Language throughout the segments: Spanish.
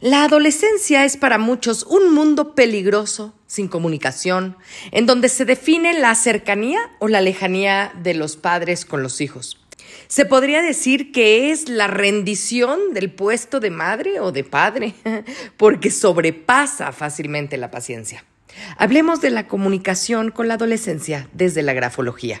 La adolescencia es para muchos un mundo peligroso, sin comunicación, en donde se define la cercanía o la lejanía de los padres con los hijos. Se podría decir que es la rendición del puesto de madre o de padre, porque sobrepasa fácilmente la paciencia. Hablemos de la comunicación con la adolescencia desde la grafología.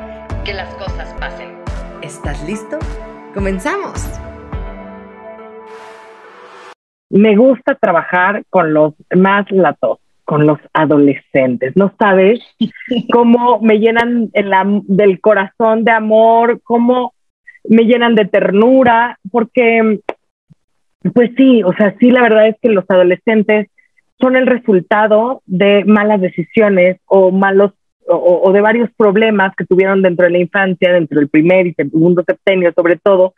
que las cosas pasen. ¿Estás listo? ¡Comenzamos! Me gusta trabajar con los más latos, con los adolescentes. No sabes cómo me llenan del corazón de amor, cómo me llenan de ternura, porque, pues sí, o sea, sí, la verdad es que los adolescentes son el resultado de malas decisiones o malos o, de varios problemas que tuvieron dentro de la infancia, dentro del primer y segundo septenio sobre todo,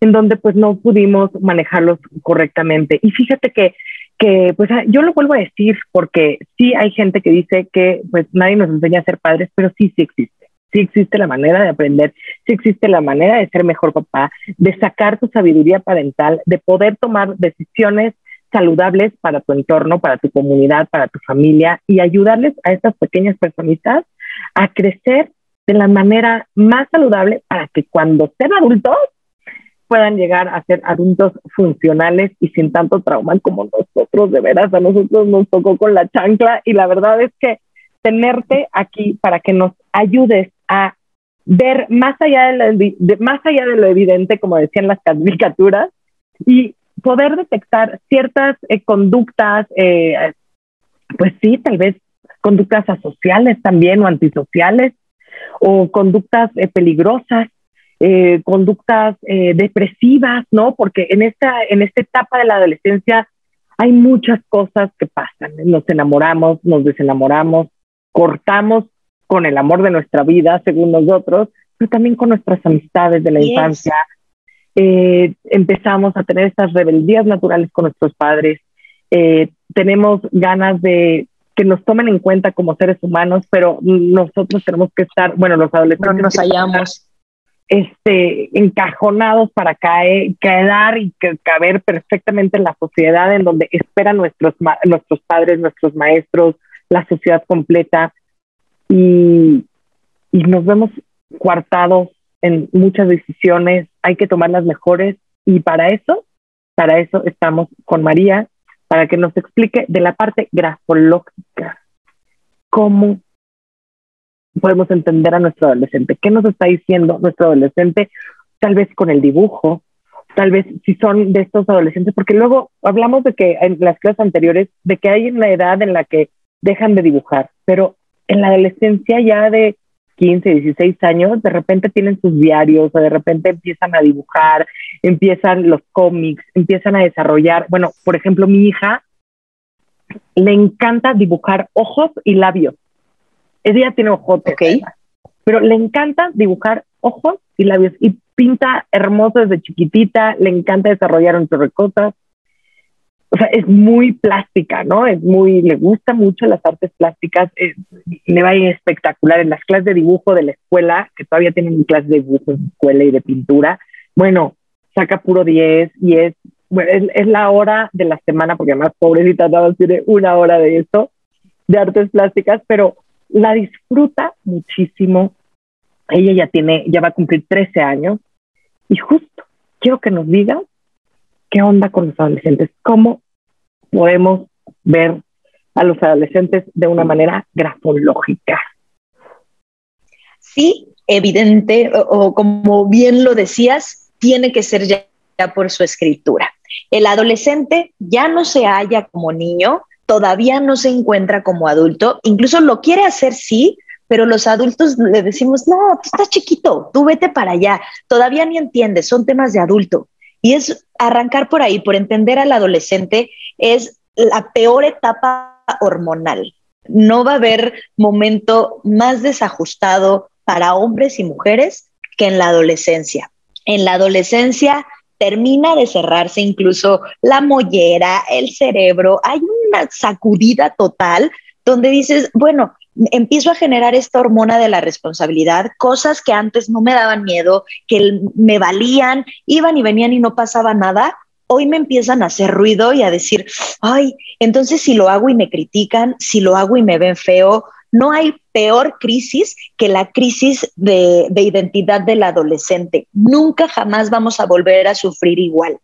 en donde pues no pudimos manejarlos correctamente. Y fíjate que, que pues ah, yo lo vuelvo a decir porque sí hay gente que dice que pues nadie nos enseña a ser padres, pero sí, sí existe. Sí existe la manera de aprender, sí existe la manera de ser mejor papá, de sacar tu sabiduría parental, de poder tomar decisiones saludables para tu entorno, para tu comunidad, para tu familia y ayudarles a estas pequeñas personitas a crecer de la manera más saludable para que cuando sean adultos puedan llegar a ser adultos funcionales y sin tanto trauma como nosotros, de veras, a nosotros nos tocó con la chancla. Y la verdad es que tenerte aquí para que nos ayudes a ver más allá de lo, más allá de lo evidente, como decían las caricaturas, y poder detectar ciertas eh, conductas, eh, pues sí, tal vez conductas asociales también o antisociales, o conductas eh, peligrosas, conductas depresivas, ¿no? Porque en esta, en esta etapa de la adolescencia hay muchas cosas que pasan. Nos enamoramos, nos desenamoramos, cortamos con el amor de nuestra vida, según nosotros, pero también con nuestras amistades de la infancia, eh, empezamos a tener estas rebeldías naturales con nuestros padres, eh, tenemos ganas de que nos tomen en cuenta como seres humanos, pero nosotros tenemos que estar, bueno, los adolescentes nos hallamos. este, encajonados para caer, quedar y caber perfectamente en la sociedad en donde esperan nuestros, nuestros padres, nuestros maestros, la sociedad completa. Y, y nos vemos coartados en muchas decisiones, hay que tomar las mejores. Y para eso, para eso estamos con María, para que nos explique de la parte grafológica, cómo podemos entender a nuestro adolescente, qué nos está diciendo nuestro adolescente, tal vez con el dibujo, tal vez si son de estos adolescentes, porque luego hablamos de que en las clases anteriores, de que hay una edad en la que dejan de dibujar, pero en la adolescencia ya de 15, 16 años, de repente tienen sus diarios o de repente empiezan a dibujar, empiezan los cómics, empiezan a desarrollar. Bueno, por ejemplo, mi hija le encanta dibujar ojos y labios. Ella tiene ojos, ok, pero le encanta dibujar ojos y labios y pinta hermoso desde chiquitita, le encanta desarrollar entre cosas o sea, es muy plástica, ¿no? Es muy, le gusta mucho las artes plásticas, le va a ir espectacular en las clases de dibujo de la escuela, que todavía tienen clases de dibujo en escuela y de pintura. Bueno, saca puro 10 y es, es, la hora de la semana, porque además, pobrecita, nada tiene una hora de eso, de artes plásticas, pero la disfruta muchísimo. Ella ya tiene, ya va a cumplir 13 años y justo quiero que nos diga qué onda con los adolescentes, cómo podemos ver a los adolescentes de una manera grafológica. Sí, evidente, o, como bien lo decías, tiene que ser ya, por su escritura. El adolescente ya no se halla como niño, todavía no se encuentra como adulto, incluso lo quiere hacer sí, pero los adultos le decimos, no, tú estás chiquito, tú vete para allá, todavía ni entiendes, son temas de adulto. Y es arrancar por ahí, por entender al adolescente, es la peor etapa hormonal. No va a haber momento más desajustado para hombres y mujeres que en la adolescencia. En la adolescencia termina de cerrarse incluso la mollera, el cerebro, hay una sacudida total donde dices, bueno, empiezo a generar esta hormona de la responsabilidad, cosas que antes no me daban miedo, que me valían, iban y venían y no pasaba nada, hoy me empiezan a hacer ruido y a decir, ay, entonces si lo hago y me critican, si lo hago y me ven feo, no hay peor crisis que la crisis de, identidad del adolescente. Nunca jamás vamos a volver a sufrir igual.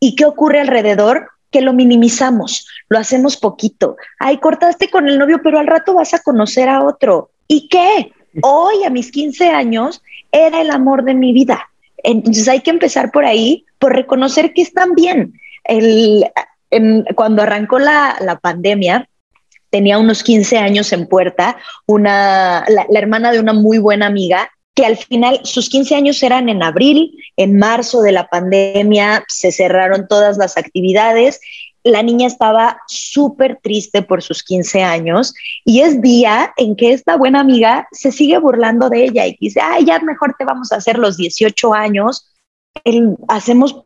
¿Y qué ocurre alrededor? Que lo minimizamos, lo hacemos poquito. Ay, cortaste con el novio, pero al rato vas a conocer a otro. ¿Y qué? Hoy, a mis 15 años, era el amor de mi vida. Entonces hay que empezar por ahí, por reconocer que están bien. cuando arrancó la, la pandemia, tenía unos 15 años en puerta, una, la, hermana de una muy buena amiga, que al final sus 15 años eran en abril, en marzo de la pandemia se cerraron todas las actividades. La niña estaba súper triste por sus 15 años y es día en que esta buena amiga se sigue burlando de ella y dice, ay, ya mejor te vamos a hacer los 18 años. hacemos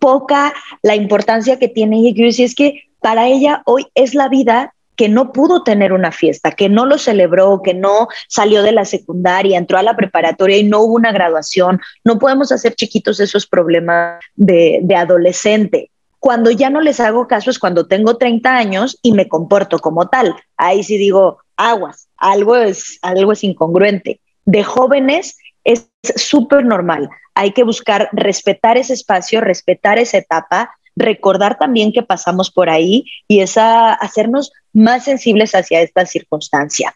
poca la importancia que tiene y yo es que para ella hoy es la vida que no pudo tener una fiesta, que no lo celebró, que no salió de la secundaria, entró a la preparatoria y no hubo una graduación. No podemos hacer chiquitos esos problemas de adolescente. Cuando ya no les hago caso es cuando tengo 30 años y me comporto como tal. Ahí sí digo, aguas, algo es, algo es incongruente. De jóvenes es súper normal. Hay que buscar respetar ese espacio, respetar esa etapa, recordar también que pasamos por ahí y esa hacernos más sensibles hacia esta circunstancia.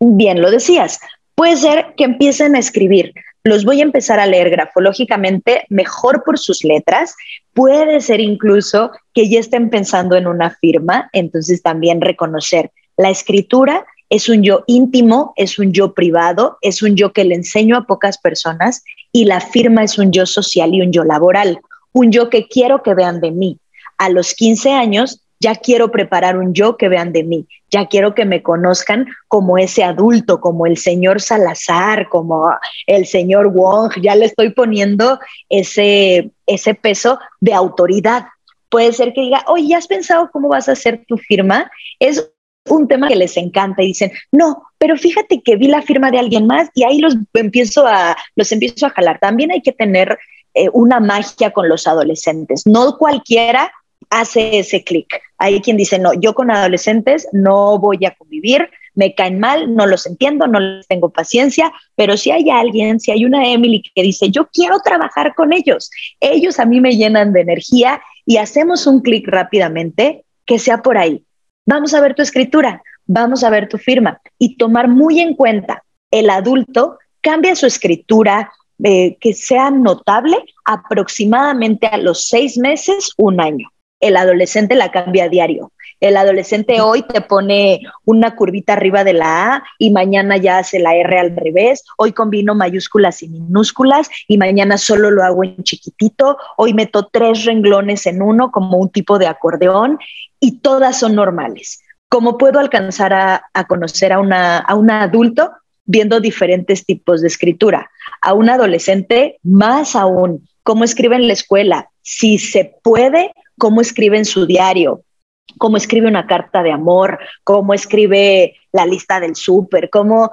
Bien, lo decías, puede ser que empiecen a escribir. Los voy a empezar a leer grafológicamente mejor por sus letras. Puede ser incluso que ya estén pensando en una firma, entonces también reconocer la escritura es un yo íntimo, es un yo privado, es un yo que le enseño a pocas personas y la firma es un yo social y un yo laboral un yo que quiero que vean de mí. A los 15 años ya quiero preparar un yo que vean de mí, ya quiero que me conozcan como ese adulto, como el señor Salazar, como el señor Wong, ya le estoy poniendo ese, ese peso de autoridad. Puede ser que diga, oye, ¿ya has pensado cómo vas a hacer tu firma? Es un tema que les encanta y dicen, no, pero fíjate que vi la firma de alguien más y ahí los empiezo a, los empiezo a jalar. También hay que tener eh, una magia con los adolescentes. No cualquiera hace ese clic. Hay quien dice, no, yo con adolescentes no voy a convivir, me caen mal, no los entiendo, no les tengo paciencia, pero si hay alguien, si hay una Emily que dice, yo quiero trabajar con ellos, ellos a mí me llenan de energía y hacemos un clic rápidamente, que sea por ahí. Vamos a ver tu escritura, vamos a ver tu firma y tomar muy en cuenta el adulto cambia su escritura, eh, que sea notable aproximadamente a los seis meses, un año. El adolescente la cambia a diario. El adolescente hoy te pone una curvita arriba de la A y mañana ya hace la R al revés. Hoy combino mayúsculas y minúsculas y mañana solo lo hago en chiquitito. Hoy meto tres renglones en uno como un tipo de acordeón y todas son normales. ¿Cómo puedo alcanzar a, conocer a, una, a un adulto? Viendo diferentes tipos de escritura a un adolescente, más aún, cómo escribe en la escuela, si se puede, cómo escribe en su diario, cómo escribe una carta de amor, cómo escribe la lista del súper, cómo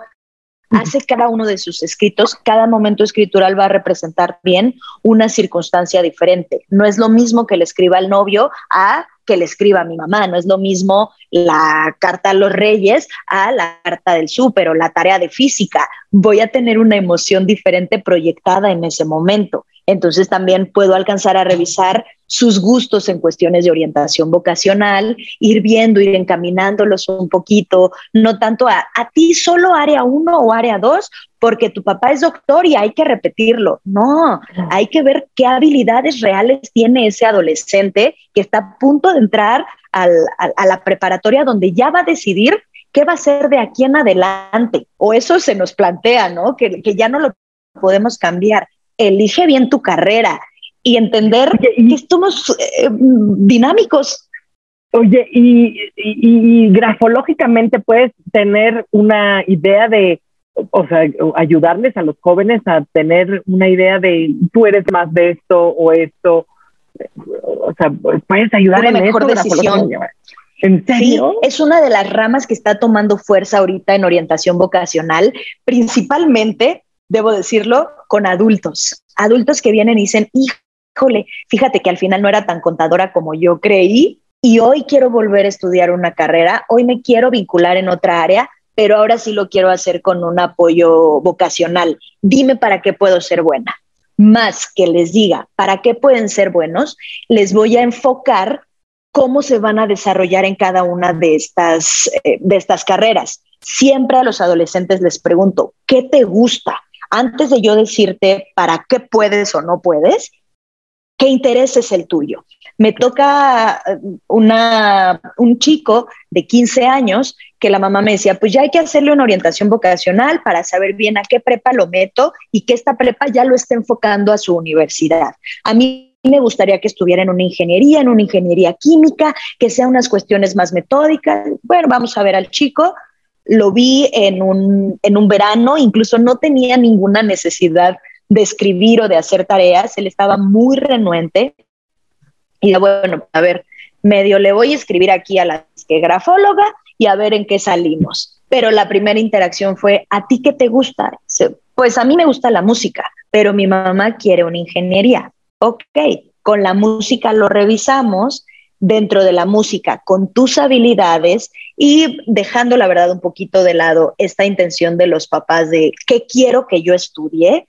hace cada uno de sus escritos, cada momento escritural va a representar bien una circunstancia diferente. No es lo mismo que le escriba al novio a que le escriba a mi mamá, no es lo mismo la carta a los reyes a la carta del súper o la tarea de física. Voy a tener una emoción diferente proyectada en ese momento. Entonces también puedo alcanzar a revisar sus gustos en cuestiones de orientación vocacional, ir viendo, ir encaminándolos un poquito, no tanto a, a ti solo área 1 o área 2, porque tu papá es doctor y hay que repetirlo. No, hay que ver qué habilidades reales tiene ese adolescente que está a punto de entrar a la preparatoria donde ya va a decidir qué va a ser de aquí en adelante. O eso se nos plantea, ¿no? Que, ya no lo podemos cambiar. Elige bien tu carrera y entender que somos eh, dinámicos. Oye, y, grafológicamente puedes tener una idea de, o sea, ayudarles a los jóvenes a tener una idea de tú eres más de esto o esto. O sea, puedes ayudar una en mejor decisión. ¿En serio? Sí, es una de las ramas que está tomando fuerza ahorita en orientación vocacional, principalmente, debo decirlo, con adultos. Adultos que vienen y dicen, híjole, fíjate que al final no era tan contadora como yo creí y hoy quiero volver a estudiar una carrera, hoy me quiero vincular en otra área, pero ahora sí lo quiero hacer con un apoyo vocacional. Dime para qué puedo ser buena. Más que les diga para qué pueden ser buenos, les voy a enfocar cómo se van a desarrollar en cada una de estas, eh, de estas carreras. Siempre a los adolescentes les pregunto, ¿qué te gusta? Antes de yo decirte para qué puedes o no puedes, ¿qué interés es el tuyo? Me toca una, un chico de 15 años que la mamá me decía, pues ya hay que hacerle una orientación vocacional para saber bien a qué prepa lo meto y que esta prepa ya lo esté enfocando a su universidad. A mí me gustaría que estuviera en una ingeniería, en una ingeniería química, que sea unas cuestiones más metódicas. Bueno, vamos a ver al chico. Lo vi en un, en un verano, incluso no tenía ninguna necesidad de escribir o de hacer tareas, él estaba muy renuente. Y bueno, a ver, medio le voy a escribir aquí a la que grafóloga y a ver en qué salimos. Pero la primera interacción fue, ¿a ti qué te gusta? Pues a mí me gusta la música, pero mi mamá quiere una ingeniería ok, con la música lo revisamos dentro de la música con tus habilidades y dejando la verdad un poquito de lado esta intención de los papás de qué quiero que yo estudie,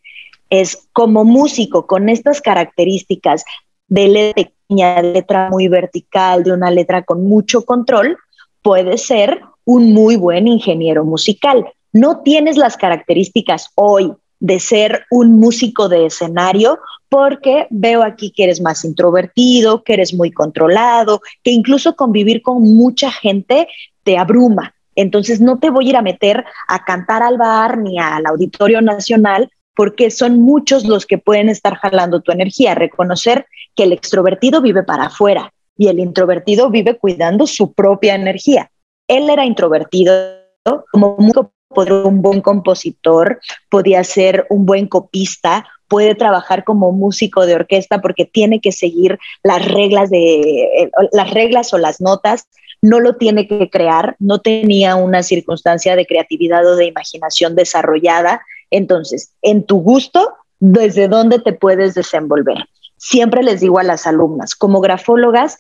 es como músico con estas características de letra pequeña, letra muy vertical, de una letra con mucho control, puede ser un muy buen ingeniero musical. No tienes las características hoy de ser un músico de escenario, porque veo aquí que eres más introvertido, que eres muy controlado, que incluso convivir con mucha gente te abruma. Entonces no te voy a ir a meter a cantar al bar ni al Auditorio Nacional porque son muchos los que pueden estar jalando tu energía. Reconocer que el extrovertido vive para afuera y el introvertido vive cuidando su propia energía. Él era introvertido, como podría un buen compositor, podía ser un buen copista, puede trabajar como músico de orquesta porque tiene que seguir las reglas de las reglas o las notas, no lo tiene que crear, no tenía una circunstancia de creatividad o de imaginación desarrollada, entonces, en tu gusto, desde dónde te puedes desenvolver. Siempre les digo a las alumnas, como grafólogas,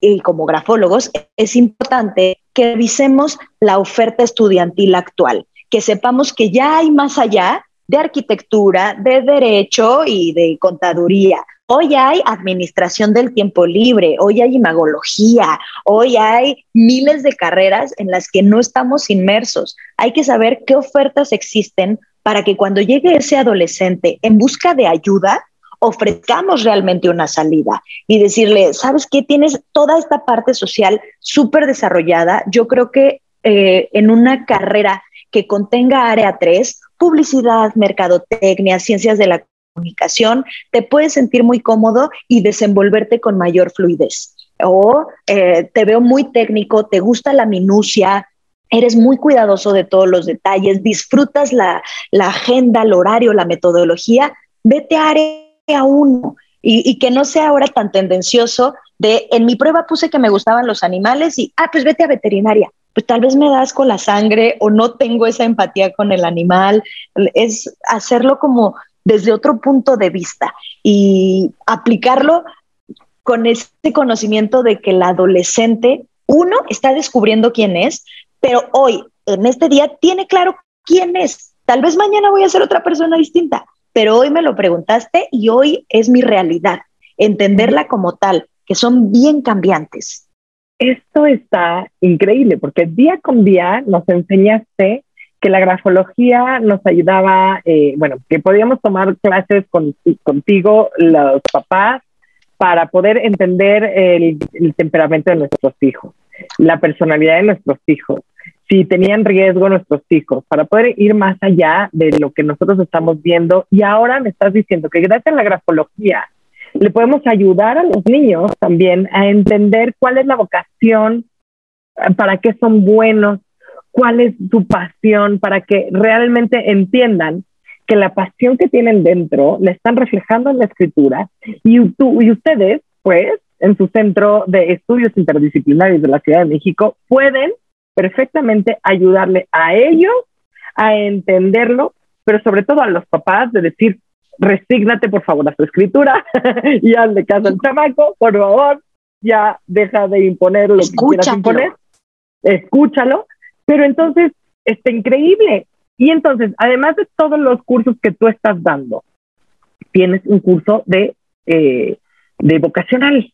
y como grafólogos, es importante que revisemos la oferta estudiantil actual, que sepamos que ya hay más allá de arquitectura, de derecho y de contaduría. Hoy hay administración del tiempo libre, hoy hay imagología, hoy hay miles de carreras en las que no estamos inmersos. Hay que saber qué ofertas existen para que cuando llegue ese adolescente en busca de ayuda, ofrezcamos realmente una salida y decirle, ¿sabes qué? Tienes toda esta parte social súper desarrollada. Yo creo que eh, en una carrera que contenga área 3, publicidad, mercadotecnia, ciencias de la comunicación, te puedes sentir muy cómodo y desenvolverte con mayor fluidez. O eh, te veo muy técnico, te gusta la minucia, eres muy cuidadoso de todos los detalles, disfrutas la, la agenda, el horario, la metodología, vete a área a uno y, que no sea ahora tan tendencioso de en mi prueba puse que me gustaban los animales y, ah, pues vete a veterinaria. Pues tal vez me das con la sangre o no tengo esa empatía con el animal. Es hacerlo como desde otro punto de vista y aplicarlo con ese conocimiento de que el adolescente, uno, está descubriendo quién es, pero hoy, en este día, tiene claro quién es. Tal vez mañana voy a ser otra persona distinta, pero hoy me lo preguntaste y hoy es mi realidad, entenderla como tal, que son bien cambiantes. Esto está increíble porque día con día nos enseñaste que la grafología nos ayudaba, eh, bueno, que podíamos tomar clases con, contigo, los papás, para poder entender el, temperamento de nuestros hijos, la personalidad de nuestros hijos, si tenían riesgo nuestros hijos, para poder ir más allá de lo que nosotros estamos viendo. Y ahora me estás diciendo que gracias a la grafología le podemos ayudar a los niños también a entender cuál es la vocación, para qué son buenos, cuál es su pasión, para que realmente entiendan que la pasión que tienen dentro la están reflejando en la escritura y, y ustedes, pues, en su centro de estudios interdisciplinarios de la Ciudad de México, pueden perfectamente ayudarle a ellos a entenderlo, pero sobre todo a los papás de decir, resígnate por favor a su escritura y hazle caso al chamaco, por favor, ya deja de imponer lo que quieras imponer, escúchalo, pero entonces está increíble. Y entonces, además de todos los cursos que tú estás dando, tienes un curso de, eh, de vocacional.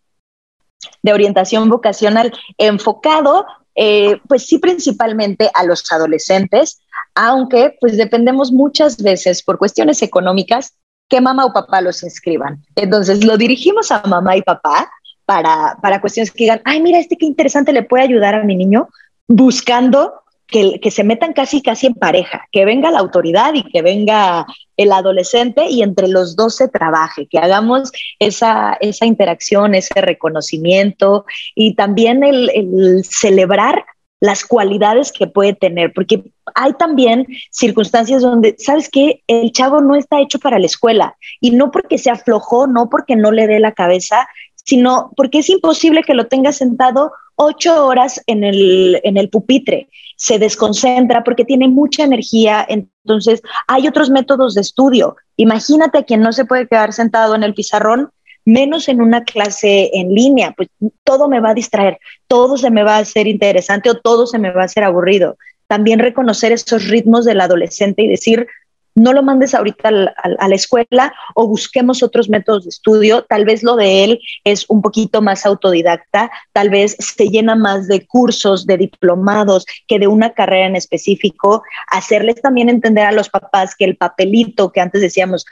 De orientación vocacional enfocado, eh, pues sí, principalmente a los adolescentes, aunque pues dependemos muchas veces por cuestiones económicas que mamá o papá los inscriban. Entonces lo dirigimos a mamá y papá para, para cuestiones que digan, ay, mira, este qué interesante le puede ayudar a mi niño, buscando que, se metan casi, casi en pareja, que venga la autoridad y que venga el adolescente y entre los dos se trabaje, que hagamos esa, esa interacción, ese reconocimiento y también el, el celebrar las cualidades que puede tener, porque hay también circunstancias donde, ¿sabes qué? El chavo no está hecho para la escuela y no porque se aflojó, no porque no le dé la cabeza, sino porque es imposible que lo tenga sentado ocho horas en el, en el pupitre. Se desconcentra porque tiene mucha energía. Entonces, hay otros métodos de estudio. Imagínate a quien no se puede quedar sentado en el pizarrón, menos en una clase en línea. Pues todo me va a distraer, todo se me va a hacer interesante o todo se me va a hacer aburrido. También reconocer esos ritmos del adolescente y decir, no lo mandes ahorita a la escuela o busquemos otros métodos de estudio. Tal vez lo de él es un poquito más autodidacta, tal vez se llena más de cursos, de diplomados que de una carrera en específico. Hacerles también entender a los papás que el papelito que antes decíamos,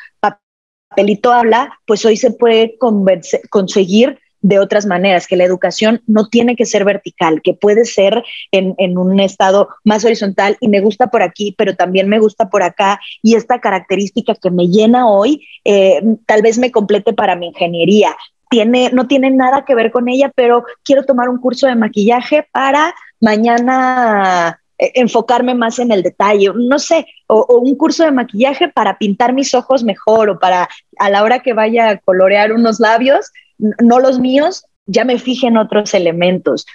papelito habla, pues hoy se puede conseguir de otras maneras, que la educación no tiene que ser vertical, que puede ser en, un estado más horizontal y me gusta por aquí, pero también me gusta por acá y esta característica que me llena hoy, eh, tal vez me complete para mi ingeniería. Tiene, no tiene nada que ver con ella, pero quiero tomar un curso de maquillaje para mañana eh, enfocarme más en el detalle, no sé, o, un curso de maquillaje para pintar mis ojos mejor o para a la hora que vaya a colorear unos labios, no los míos, ya me fije en otros elementos.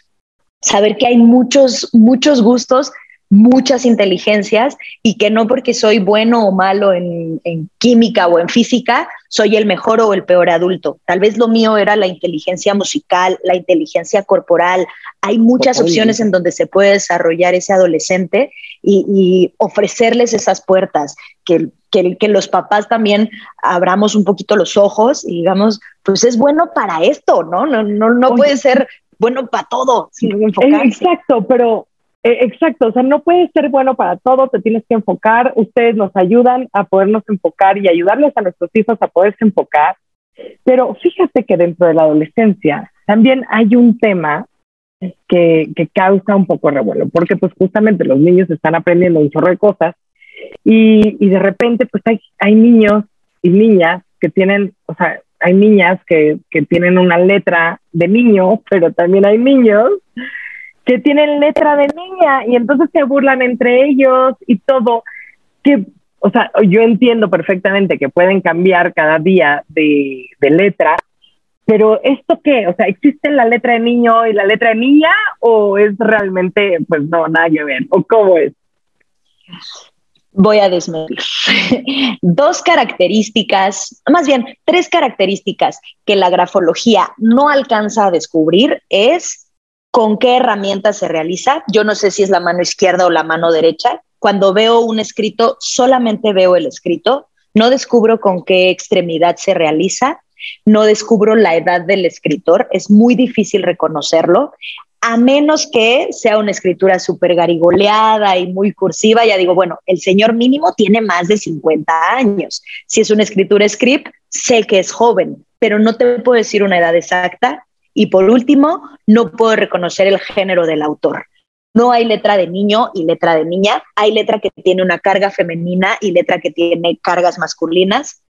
Saber que hay muchos, muchos gustos, muchas inteligencias y que no porque soy bueno o malo en, química o en física, soy el mejor o el peor adulto. Tal vez lo mío era la inteligencia musical, la inteligencia corporal. Hay muchas opciones en donde se puede desarrollar ese adolescente y, y ofrecerles esas puertas, que que, los papás también abramos un poquito los ojos y digamos, pues es bueno para esto, ¿no? No, no, no puede ser bueno para todo sin enfocarse. Exacto, pero eh, exacto, o sea, no puede ser bueno para todo, te tienes que enfocar, ustedes nos ayudan a podernos enfocar y ayudarles a nuestros hijos a poderse enfocar, pero fíjate que dentro de la adolescencia también hay un tema que, que causa un poco revuelo, porque pues justamente los niños están aprendiendo un chorro de cosas y, y de repente, pues hay, hay niños y niñas que tienen, o sea, hay niñas que, que tienen una letra de niño, pero también hay niños que tienen letra de niña y entonces se burlan entre ellos y todo. Que, o sea, yo entiendo perfectamente que pueden cambiar cada día de, de letra, pero ¿esto qué? O sea, ¿existe la letra de niño y la letra de niña o es realmente, pues no, nada que ver? ¿O cómo es? Voy a desmedir. Dos características, más bien tres características que la grafología no alcanza a descubrir es con qué herramienta se realiza. Yo no sé si es la mano izquierda o la mano derecha. Cuando veo un escrito, solamente veo el escrito. No descubro con qué extremidad se realiza. No descubro la edad del escritor. Es muy difícil reconocerlo a menos que sea una escritura súper garigoleada y muy cursiva, ya digo, bueno, el señor mínimo tiene más de 50 años. Si es una escritura script, sé que es joven, pero no te puedo decir una edad exacta. Y por último, no puedo reconocer el género del autor. No hay letra de niño y letra de niña, hay letra que tiene una carga femenina y letra que tiene cargas masculinas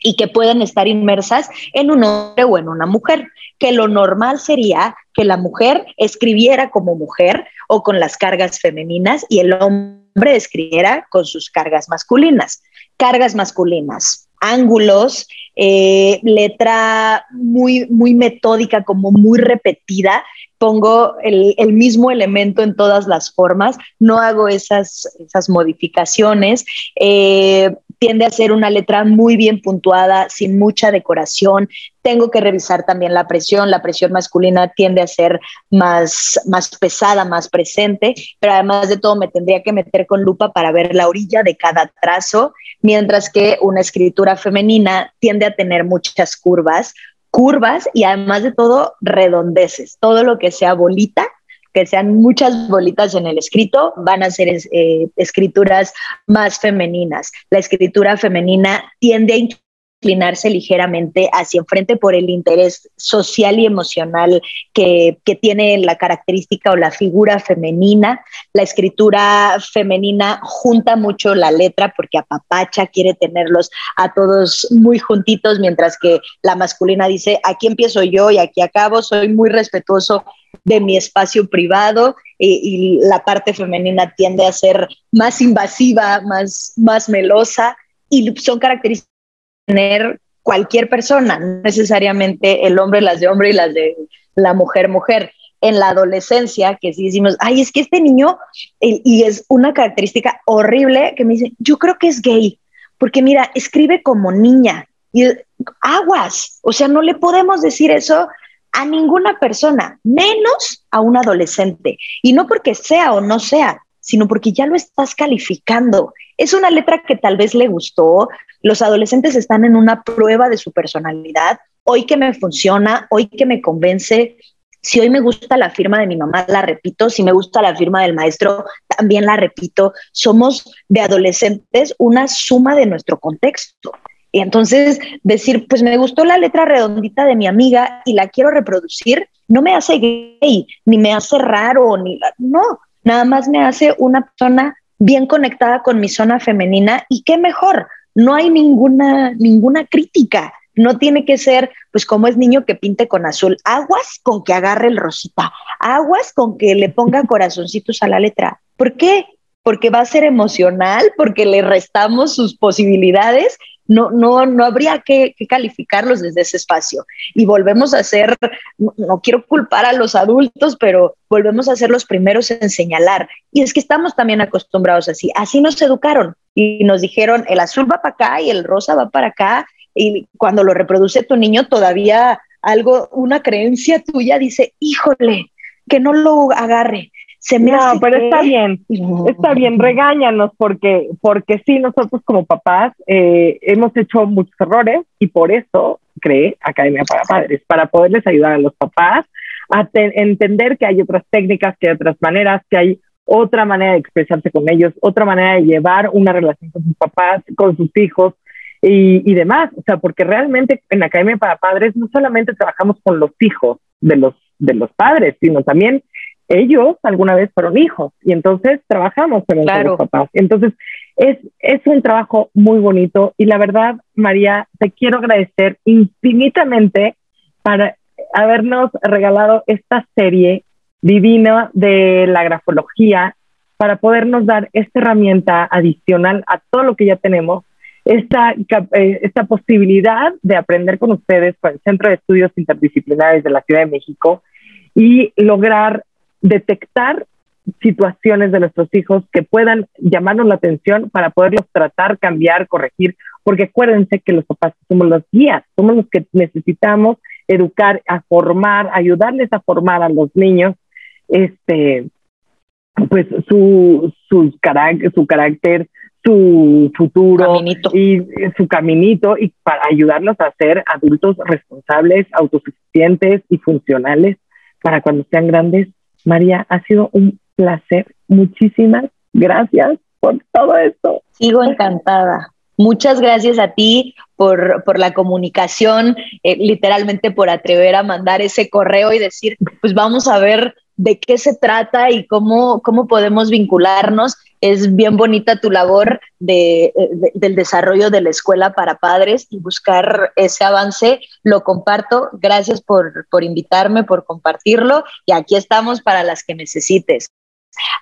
y que pueden estar inmersas en un hombre o en una mujer, que lo normal sería que la mujer escribiera como mujer o con las cargas femeninas y el hombre escribiera con sus cargas masculinas. Cargas masculinas, ángulos, eh, letra muy, muy metódica, como muy repetida, pongo el, mismo elemento en todas las formas, no hago esas, esas modificaciones. Eh, tiende a ser una letra muy bien puntuada, sin mucha decoración. Tengo que revisar también la presión. La presión masculina tiende a ser más, más pesada, más presente, pero además de todo me tendría que meter con lupa para ver la orilla de cada trazo, mientras que una escritura femenina tiende a tener muchas curvas, curvas y además de todo redondeces. Todo lo que sea bolita que sean muchas bolitas en el escrito, van a ser eh, escrituras más femeninas. La escritura femenina tiende a inclinarse ligeramente hacia enfrente por el interés social y emocional que, que, tiene la característica o la figura femenina. La escritura femenina junta mucho la letra porque apapacha, quiere tenerlos a todos muy juntitos, mientras que la masculina dice, aquí empiezo yo y aquí acabo, soy muy respetuoso de mi espacio privado y, la parte femenina tiende a ser más invasiva, más, más melosa y son características tener cualquier persona, necesariamente el hombre, las de hombre y las de la mujer, mujer. En la adolescencia, que sí decimos, ay, es que este niño, y es una característica horrible que me dice, yo creo que es gay, porque mira, escribe como niña, y aguas, o sea, no le podemos decir eso a ninguna persona, menos a un adolescente. Y no porque sea o no sea, sino porque ya lo estás calificando. Es una letra que tal vez le gustó. Los adolescentes están en una prueba de su personalidad. Hoy que me funciona, hoy que me convence. Si hoy me gusta la firma de mi mamá, la repito. Si me gusta la firma del maestro, también la repito. Somos de adolescentes una suma de nuestro contexto. Y entonces decir, pues me gustó la letra redondita de mi amiga y la quiero reproducir, no me hace gay, ni me hace raro, ni no, nada más me hace una persona bien conectada con mi zona femenina y qué mejor, no hay ninguna, ninguna crítica, no tiene que ser, pues como es niño que pinte con azul, aguas con que agarre el rosita, aguas con que le ponga corazoncitos a la letra. ¿Por qué? Porque va a ser emocional, porque le restamos sus posibilidades no, no, no habría que, calificarlos desde ese espacio. Y volvemos a ser, no, quiero culpar a los adultos, pero volvemos a ser los primeros en señalar. Y es que estamos también acostumbrados así. Así nos educaron y nos dijeron, el azul va para acá y el rosa va para acá. Y cuando lo reproduce tu niño, todavía algo, una creencia tuya dice, híjole, que no lo agarre no, pero está bien, está bien, regáñanos porque, porque sí, nosotros como papás eh, hemos hecho muchos errores y por eso creé Academia para Padres, para poderles ayudar a los papás a entender que hay otras técnicas, que hay otras maneras, que hay otra manera de expresarse con ellos, otra manera de llevar una relación con sus papás, con sus hijos y, y demás. O sea, porque realmente en Academia para Padres no solamente trabajamos con los hijos de los, de los padres, sino también ellos alguna vez fueron hijos y entonces trabajamos con los papás. Entonces es, es un trabajo muy bonito y la verdad, María, te quiero agradecer infinitamente para habernos regalado esta serie divina de la grafología para podernos dar esta herramienta adicional a todo lo que ya tenemos, esta, eh, esta posibilidad de aprender con ustedes con el Centro de Estudios Interdisciplinares de la Ciudad de México y lograr detectar situaciones de nuestros hijos que puedan llamarnos la atención para poderlos tratar, cambiar, corregir, porque acuérdense que los papás somos los guías, somos los que necesitamos educar, a formar, ayudarles a formar a los niños, este, pues su, su carácter, su futuro y su caminito y para ayudarlos a ser adultos responsables, autosuficientes y funcionales para cuando sean grandes María, ha sido un placer. Muchísimas gracias por todo esto. Sigo encantada. Muchas gracias a ti por, por la comunicación, eh, literalmente por atrever a mandar ese correo y decir, pues vamos a ver de qué se trata y cómo, cómo podemos vincularnos. Es bien bonita tu labor de, del desarrollo de la escuela para padres y buscar ese avance. Lo comparto. Gracias por, por invitarme, por compartirlo y aquí estamos para las que necesites.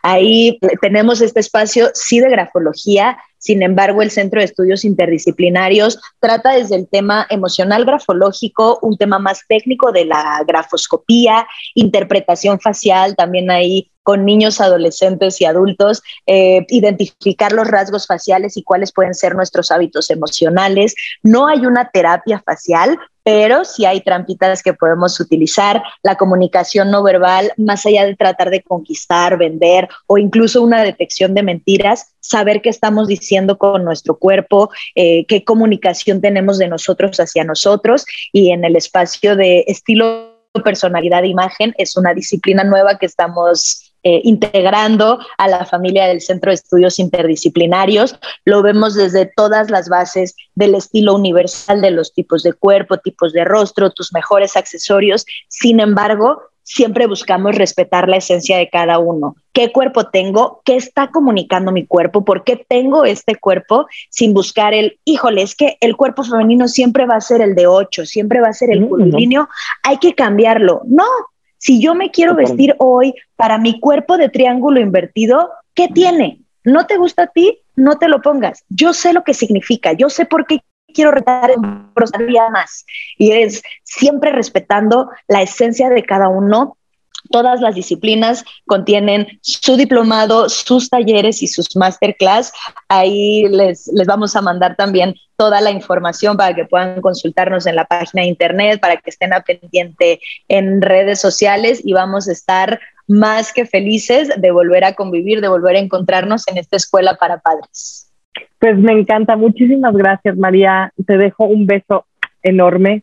Ahí tenemos este espacio, sí, de grafología, sin embargo, el Centro de Estudios Interdisciplinarios trata desde el tema emocional grafológico, un tema más técnico de la grafoscopía, interpretación facial, también ahí con niños, adolescentes y adultos, eh, identificar los rasgos faciales y cuáles pueden ser nuestros hábitos emocionales. No hay una terapia facial, pero sí hay trampitas que podemos utilizar. La comunicación no verbal, más allá de tratar de conquistar, vender o incluso una detección de mentiras, saber qué estamos diciendo con nuestro cuerpo, eh, qué comunicación tenemos de nosotros hacia nosotros y en el espacio de estilo personalidad de imagen es una disciplina nueva que estamos eh, integrando a la familia del Centro de Estudios Interdisciplinarios. Lo vemos desde todas las bases del estilo universal de los tipos de cuerpo, tipos de rostro, tus mejores accesorios. Sin embargo, siempre buscamos respetar la esencia de cada uno. ¿Qué cuerpo tengo? ¿Qué está comunicando mi cuerpo? ¿Por qué tengo este cuerpo sin buscar el, híjole, es que el cuerpo femenino siempre va a ser el de 8, siempre va a ser el curvilíneo, hay que cambiarlo. No, si yo me quiero vestir hoy para mi cuerpo de triángulo invertido, ¿qué tiene? ¿No te gusta a ti? No te lo pongas. Yo sé lo que significa, yo sé por qué quiero retar en más. Y es siempre respetando la esencia de cada uno Todas las disciplinas contienen su diplomado, sus talleres y sus masterclass. Ahí les, les vamos a mandar también toda la información para que puedan consultarnos en la página de internet, para que estén a pendiente en redes sociales y vamos a estar más que felices de volver a convivir, de volver a encontrarnos en esta escuela para padres. Pues me encanta. Muchísimas gracias, María. Te dejo un beso enorme.